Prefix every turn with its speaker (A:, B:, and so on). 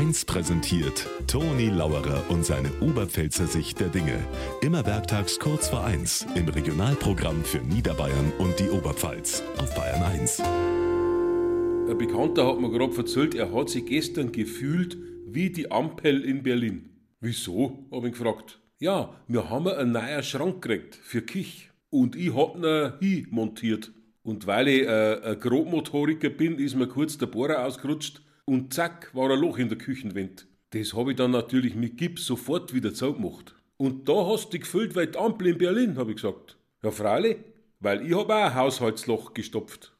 A: 1 präsentiert Toni Lauerer und seine Oberpfälzer Sicht der Dinge. Immer werktags kurz vor 1 im Regionalprogramm für Niederbayern und die Oberpfalz auf Bayern 1.
B: Ein Bekannter hat mir gerade erzählt, er hat sich gestern gefühlt wie die Ampel in Berlin. Wieso? hab ich gefragt. Ja, wir haben einen neuen Schrank gekriegt für Kich. Und ich hab ihn hin montiert. Und weil ich äh, ein Grobmotoriker bin, ist mir kurz der Bohrer ausgerutscht und zack, war ein Loch in der Küchenwand. Das habe ich dann natürlich mit Gips sofort wieder zugemacht. Und da hast du dich gefüllt wie die Ampel in Berlin, habe ich gesagt. Ja, freilich, weil ich habe auch ein Haushaltsloch gestopft.